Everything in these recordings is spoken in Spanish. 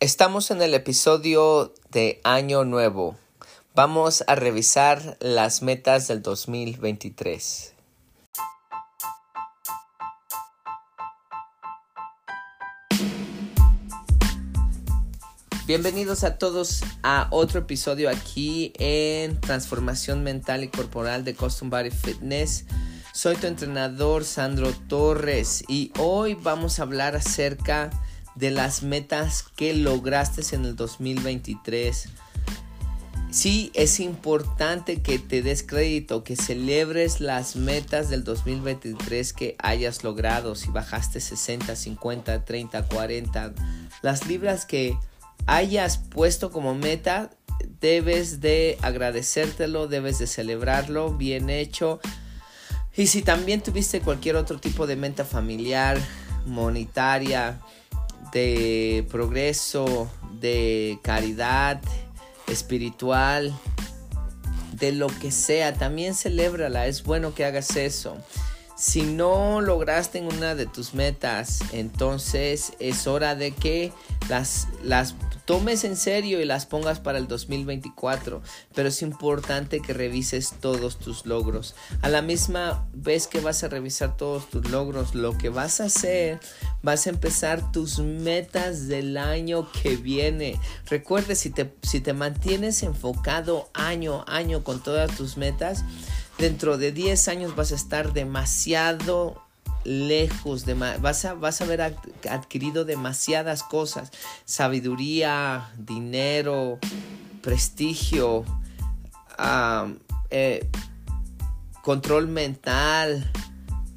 Estamos en el episodio de Año Nuevo. Vamos a revisar las metas del 2023. Bienvenidos a todos a otro episodio aquí en Transformación Mental y Corporal de Custom Body Fitness. Soy tu entrenador Sandro Torres y hoy vamos a hablar acerca de las metas que lograste en el 2023. Sí, es importante que te des crédito, que celebres las metas del 2023 que hayas logrado. Si bajaste 60, 50, 30, 40, las libras que hayas puesto como meta, debes de agradecértelo, debes de celebrarlo, bien hecho. Y si también tuviste cualquier otro tipo de meta familiar, monetaria, de progreso, de caridad espiritual, de lo que sea, también celébrala, es bueno que hagas eso. Si no lograste una de tus metas, entonces es hora de que las, las tomes en serio y las pongas para el 2024, pero es importante que revises todos tus logros. A la misma vez que vas a revisar todos tus logros, lo que vas a hacer, vas a empezar tus metas del año que viene. Recuerde, si te, si te mantienes enfocado año a año con todas tus metas, dentro de 10 años vas a estar demasiado lejos, de, vas, a, vas a haber adquirido demasiadas cosas, sabiduría, dinero, prestigio, eh, control mental,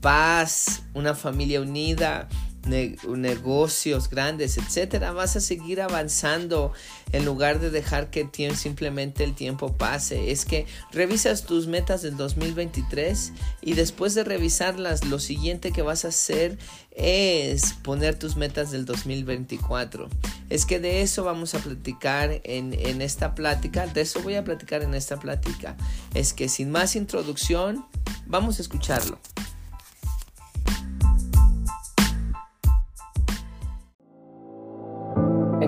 paz, una familia unida negocios grandes, etcétera, vas a seguir avanzando en lugar de dejar que simplemente el tiempo pase. Es que revisas tus metas del 2023 y después de revisarlas, lo siguiente que vas a hacer es poner tus metas del 2024. Es que de eso vamos a platicar en, en esta plática, de eso voy a platicar en esta plática. Es que sin más introducción, vamos a escucharlo.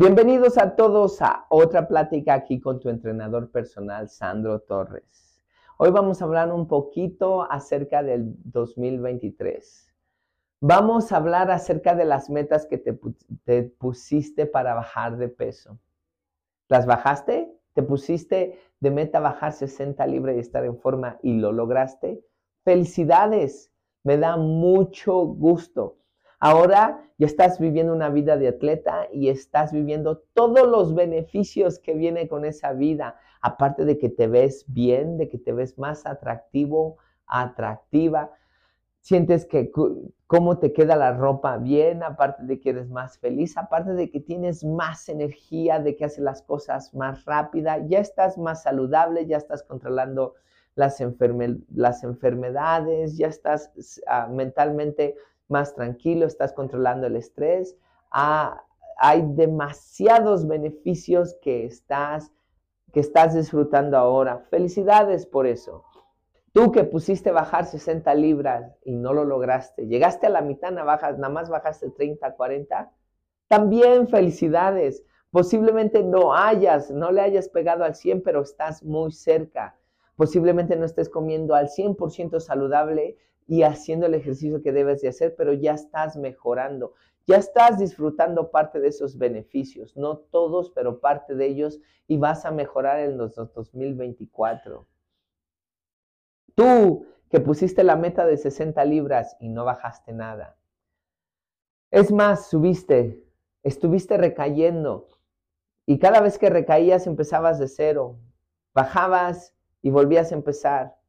Bienvenidos a todos a otra plática aquí con tu entrenador personal, Sandro Torres. Hoy vamos a hablar un poquito acerca del 2023. Vamos a hablar acerca de las metas que te, te pusiste para bajar de peso. ¿Las bajaste? ¿Te pusiste de meta bajar 60 libras y estar en forma y lo lograste? Felicidades, me da mucho gusto. Ahora ya estás viviendo una vida de atleta y estás viviendo todos los beneficios que viene con esa vida, aparte de que te ves bien, de que te ves más atractivo, atractiva. Sientes que cómo te queda la ropa bien, aparte de que eres más feliz, aparte de que tienes más energía, de que haces las cosas más rápida, ya estás más saludable, ya estás controlando las, enfermedades, ya estás ah, mentalmente más tranquilo, estás controlando el estrés. Ah, hay demasiados beneficios que estás, que estás disfrutando ahora. Felicidades por eso. Tú que pusiste bajar 60 libras y no lo lograste, llegaste a la mitad, nada más bajaste 30, 40, también felicidades. Posiblemente no hayas, no le hayas pegado al 100, pero estás muy cerca. Posiblemente no estés comiendo al 100% saludable, y haciendo el ejercicio que debes de hacer, pero ya estás mejorando, Ya estás disfrutando parte de esos beneficios, no todos, pero parte de ellos, y vas a mejorar en los 2024. Tú que pusiste la meta de 60 libras y no bajaste nada. Es más, subiste, estuviste recayendo y cada vez que recaías empezabas de cero, bajabas y volvías a empezar.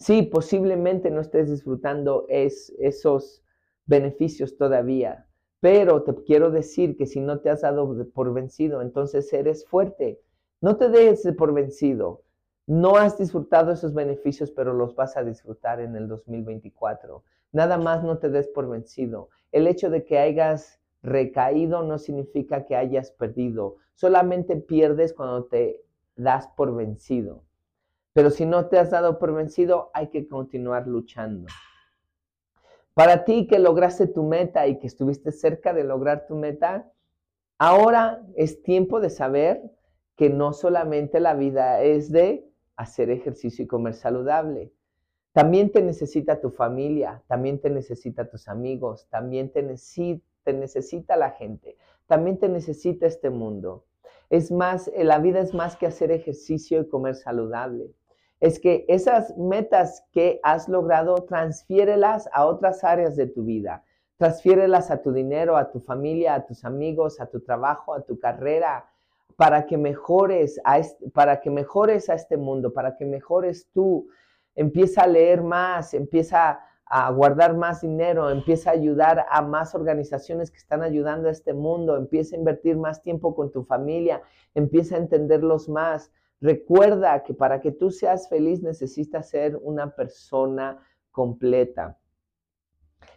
Sí, posiblemente no estés disfrutando es, esos beneficios todavía, pero te quiero decir que si no te has dado por vencido, entonces eres fuerte. No te des por vencido. No has disfrutado esos beneficios, pero los vas a disfrutar en el 2024. Nada más no te des por vencido. El hecho de que hayas recaído no significa que hayas perdido. Solamente pierdes cuando te das por vencido. Pero si no te has dado por vencido, hay que continuar luchando. Para ti que lograste tu meta y que estuviste cerca de lograr tu meta, ahora es tiempo de saber que no solamente la vida es de hacer ejercicio y comer saludable. También te necesita tu familia, también te necesita tus amigos, también te, te necesita la gente, también te necesita este mundo. Es más, eh, la vida es más que hacer ejercicio y comer saludable. Es que esas metas que has logrado, transfiérelas a otras áreas de tu vida. Transfiérelas a tu dinero, a tu familia, a tus amigos, a tu trabajo, a tu carrera, para que mejores a este, para que mejores a este mundo, para que mejores tú. Empieza a leer más, empieza a guardar más dinero, empieza a ayudar a más organizaciones que están ayudando a este mundo, empieza a invertir más tiempo con tu familia, empieza a entenderlos más. Recuerda que para que tú seas feliz necesitas ser una persona completa.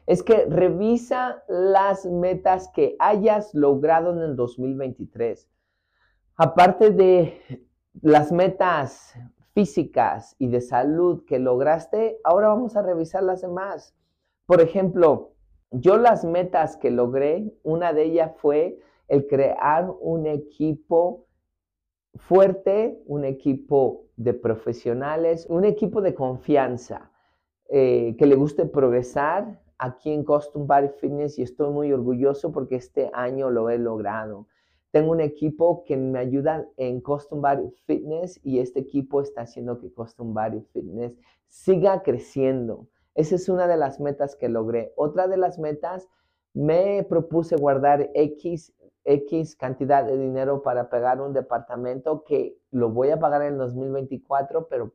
Es que revisa las metas que hayas logrado en el 2023. Aparte de las metas físicas y de salud que lograste, ahora vamos a revisar las demás. Por ejemplo, yo las metas que logré, una de ellas fue el crear un equipo fuerte, un equipo de profesionales, un equipo de confianza, eh, que le guste progresar aquí en Custom Body Fitness y estoy muy orgulloso porque este año lo he logrado. Tengo un equipo que me ayuda en Custom Body Fitness y este equipo está haciendo que Custom Body Fitness siga creciendo. Esa es una de las metas que logré. Otra de las metas, me propuse guardar X, X cantidad de dinero para pagar un departamento que lo voy a pagar en 2024, pero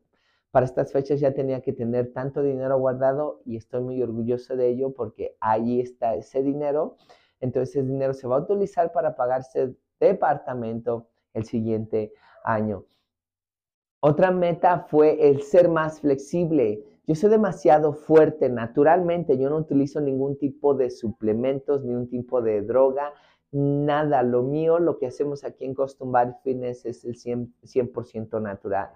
para estas fechas ya tenía que tener tanto dinero guardado y estoy muy orgulloso de ello porque ahí está ese dinero. Entonces ese dinero se va a utilizar para pagarse departamento el siguiente año. Otra meta fue el ser más flexible. Yo soy demasiado fuerte naturalmente, yo no utilizo ningún tipo de suplementos, ni un tipo de droga, nada. Lo mío, lo que hacemos aquí en Custom Body Fitness es el 100%, natural.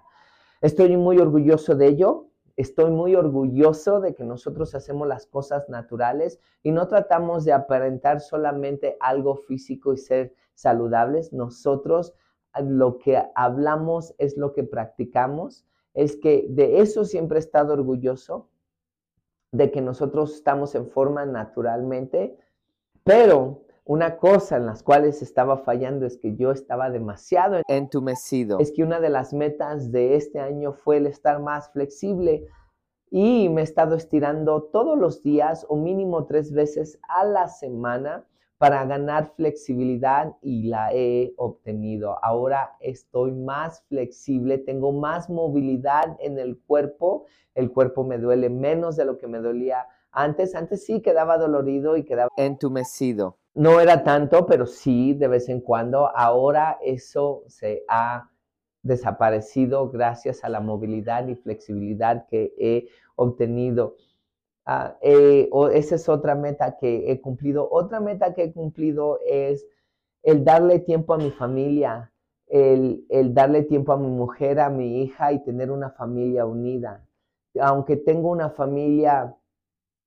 Estoy muy orgulloso de ello. Estoy muy orgulloso de que nosotros hacemos las cosas naturales y no tratamos de aparentar solamente algo físico y ser saludables. Nosotros ah, lo que hablamos es lo que practicamos. Es que de eso siempre he estado orgulloso, de que nosotros estamos en forma naturalmente, pero una cosa en las cuales estaba fallando es que yo estaba demasiado entumecido. Es que una de las metas de este año fue el estar más flexible y me he estado estirando todos los días o mínimo tres veces a la semana para ganar flexibilidad y la he obtenido. Ahora estoy más flexible, tengo más movilidad en el cuerpo, el cuerpo me duele menos de lo que me dolía antes. Antes sí quedaba dolorido y quedaba entumecido. No era tanto, pero sí de vez en cuando. Ahora eso se ha desaparecido gracias a la movilidad y flexibilidad que he obtenido. Ah, eh, esa es otra meta que he cumplido. Otra meta que he cumplido es el darle tiempo a mi familia, el, el, darle tiempo a mi mujer, a mi hija y tener una familia unida. Aunque tengo una familia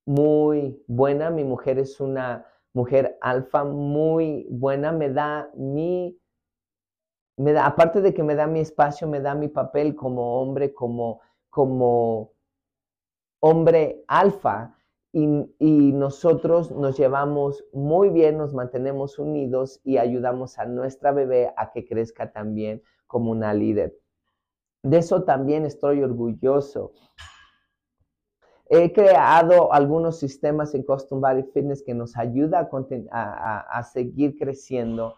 muy buena, mi mujer es una mujer alfa muy buena, me da mi, me da, aparte de que me da mi espacio, me da mi papel como hombre, como, como hombre alfa y, nosotros nos llevamos muy bien, nos mantenemos unidos y ayudamos a nuestra bebé a que crezca también como una líder. De eso también estoy orgulloso. He creado algunos sistemas en Custom Body Fitness que nos ayuda a, seguir creciendo,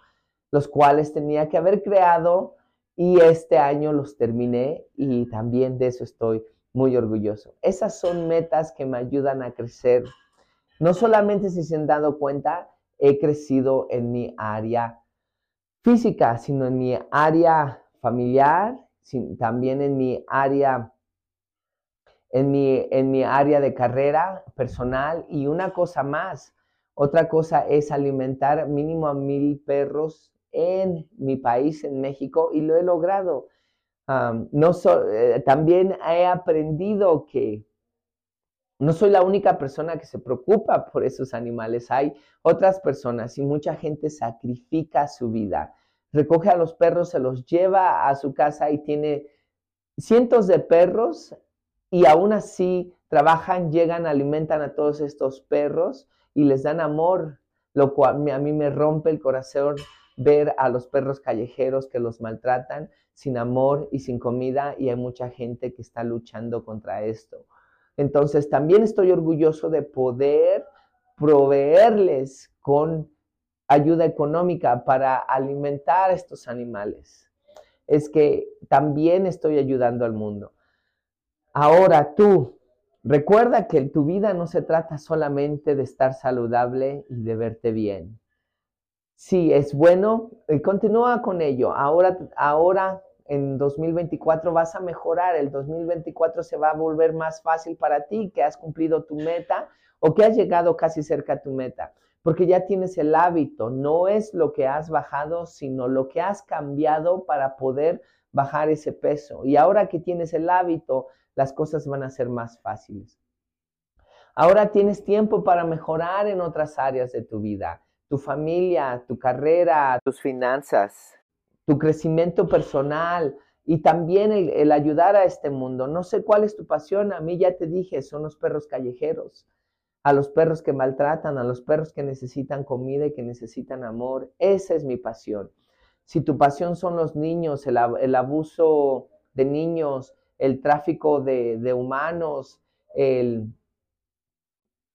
los cuales tenía que haber creado y este año los terminé y también de eso estoy muy orgulloso. Esas son metas que me ayudan a crecer. No solamente si se han dado cuenta, he crecido en mi área física, sino en mi área familiar, también en mi área en mi, en mi área de carrera personal y una cosa más. Otra cosa es alimentar mínimo a mil perros en mi país, en México, y lo he logrado. no eh, también he aprendido que no soy la única persona que se preocupa por esos animales. Hay otras personas y mucha gente sacrifica su vida. Recoge a los perros, se los lleva a su casa y tiene cientos de perros y aún así trabajan, llegan, alimentan a todos estos perros y les dan amor, lo cual a mí me rompe el corazón ver a los perros callejeros que los maltratan sin amor y sin comida y hay mucha gente que está luchando contra esto. Entonces también estoy orgulloso de poder proveerles con ayuda económica para alimentar a estos animales. Es que también estoy ayudando al mundo. Ahora tú, recuerda que tu vida no se trata solamente de estar saludable y de verte bien. Sí, es bueno, y continúa con ello. Ahora, ahora en 2024 vas a mejorar, el 2024 se va a volver más fácil para ti, que has cumplido tu meta o que has llegado casi cerca a tu meta, porque ya tienes el hábito, no es lo que has bajado, sino lo que has cambiado para poder bajar ese peso. Y ahora que tienes el hábito, las cosas van a ser más fáciles. Ahora tienes tiempo para mejorar en otras áreas de tu vida, tu familia, tu carrera, tus finanzas, tu crecimiento personal y también el, ayudar a este mundo. No sé cuál es tu pasión, a mí ya te dije, son los perros callejeros, a los perros que maltratan, a los perros que necesitan comida y que necesitan amor. Esa es mi pasión. Si tu pasión son los niños, el, el abuso de niños, el tráfico de, humanos, eh,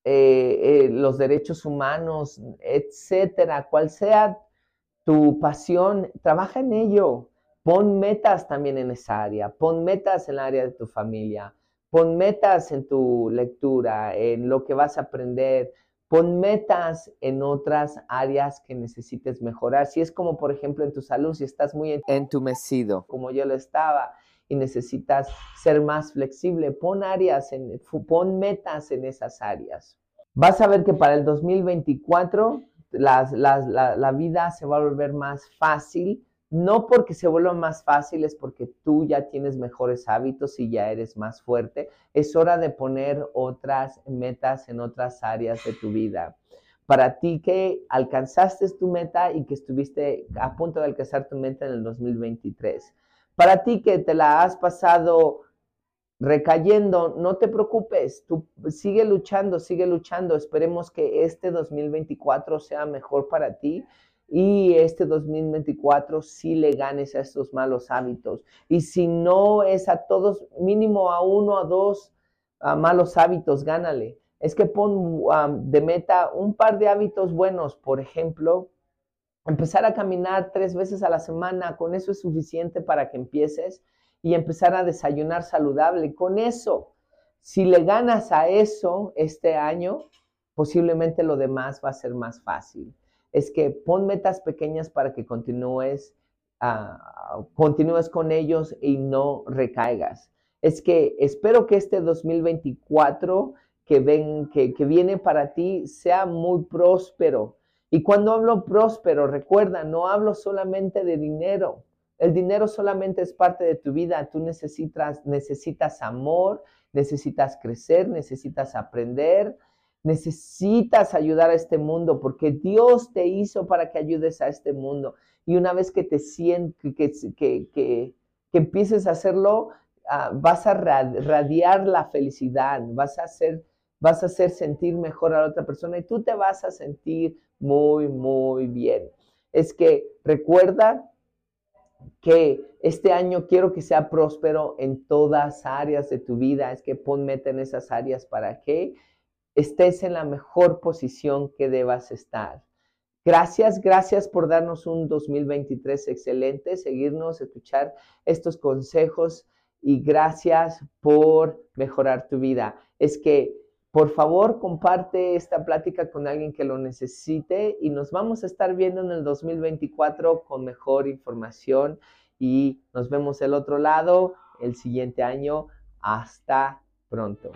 eh, los derechos humanos, etcétera, cual sea tu pasión, trabaja en ello. Pon metas también en esa área, pon metas en el área de tu familia, pon metas en tu lectura, en lo que vas a aprender, pon metas en otras áreas que necesites mejorar. Si es como, por ejemplo, en tu salud, si estás muy entumecido, como yo lo estaba, y necesitas ser más flexible, pon áreas, en, pon metas en esas áreas. Vas a ver que para el 2024 la, vida se va a volver más fácil, no porque se vuelva más fácil, es porque tú ya tienes mejores hábitos y ya eres más fuerte. Es hora de poner otras metas en otras áreas de tu vida. Para ti que alcanzaste tu meta y que estuviste a punto de alcanzar tu meta en el 2023 para ti que te la has pasado recayendo, no te preocupes, tú sigue luchando, sigue luchando. Esperemos que este 2024 sea mejor para ti y este 2024 sí le ganes a estos malos hábitos. Y si no es a todos, mínimo a uno o dos malos hábitos, gánale. Es que pon de meta un par de hábitos buenos, por ejemplo, empezar a caminar tres veces a la semana, con eso es suficiente para que empieces y empezar a desayunar saludable. Con eso, si le ganas a eso este año, posiblemente lo demás va a ser más fácil. Es que pon metas pequeñas para que continúes, uh, continúes con ellos y no recaigas. Es que espero que este 2024 que, ven, que, que viene para ti sea muy próspero y cuando hablo próspero, recuerda, no hablo solamente de dinero. El dinero solamente es parte de tu vida. Tú necesitas, necesitas amor, necesitas crecer, necesitas aprender, necesitas ayudar a este mundo porque Dios te hizo para que ayudes a este mundo. Y una vez que te sientes, que, que, que, empieces a hacerlo, ah, vas a radiar la felicidad, vas a hacer vas a hacer sentir mejor a la otra persona y tú te vas a sentir muy, muy bien. Es que recuerda que este año quiero que sea próspero en todas áreas de tu vida. Es que pon meta en esas áreas para que estés en la mejor posición que debas estar. Gracias, gracias por darnos un 2023 excelente, seguirnos, escuchar estos consejos y gracias por mejorar tu vida. Es que, por favor, comparte esta plática con alguien que lo necesite y nos vamos a estar viendo en el 2024 con mejor información y nos vemos el otro lado el siguiente año. Hasta pronto.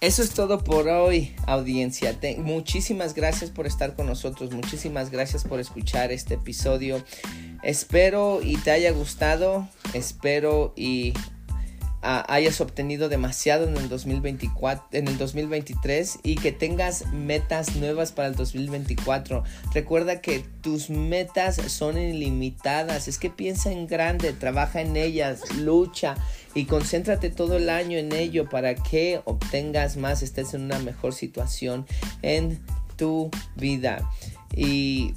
Eso es todo por hoy, audiencia. muchísimas gracias por estar con nosotros. Muchísimas gracias por escuchar este episodio. Espero y te haya gustado. Espero y hayas obtenido demasiado en el 2024, en el 2023 y que tengas metas nuevas para el 2024. Recuerda que tus metas son ilimitadas. Es que piensa en grande, trabaja en ellas, lucha y concéntrate todo el año en ello para que obtengas más, estés en una mejor situación en tu vida. Y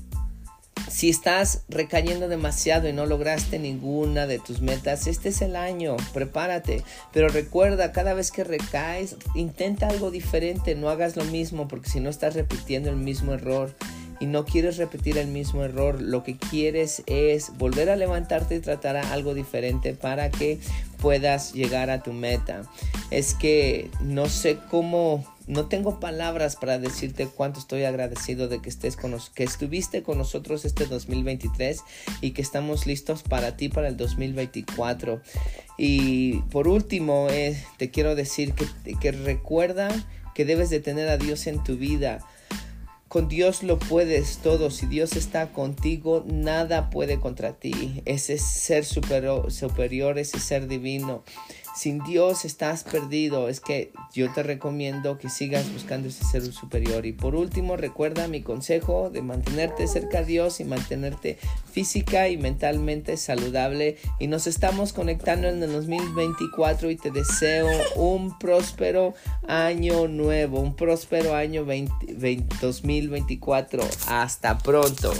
si estás recayendo demasiado y no lograste ninguna de tus metas, este es el año, prepárate. Pero recuerda, cada vez que recaes, intenta algo diferente, no hagas lo mismo, porque si no estás repitiendo el mismo error y no quieres repetir el mismo error, lo que quieres es volver a levantarte y tratar algo diferente para que puedas llegar a tu meta. Es que no sé cómo no tengo palabras para decirte cuánto estoy agradecido de que estés con que estuviste con nosotros este 2023 y que estamos listos para ti para el 2024. Y por último, eh, te quiero decir que, que recuerda que debes de tener a Dios en tu vida. Con Dios lo puedes todo. Si Dios está contigo, nada puede contra ti. Ese ser superior ese ser divino sin Dios estás perdido. Es que yo te recomiendo que sigas buscando ese ser superior. Y por último, recuerda mi consejo de mantenerte cerca a Dios y mantenerte física y mentalmente saludable. Y nos estamos conectando en el 2024 y te deseo un próspero año nuevo, un próspero año 2024. Hasta pronto.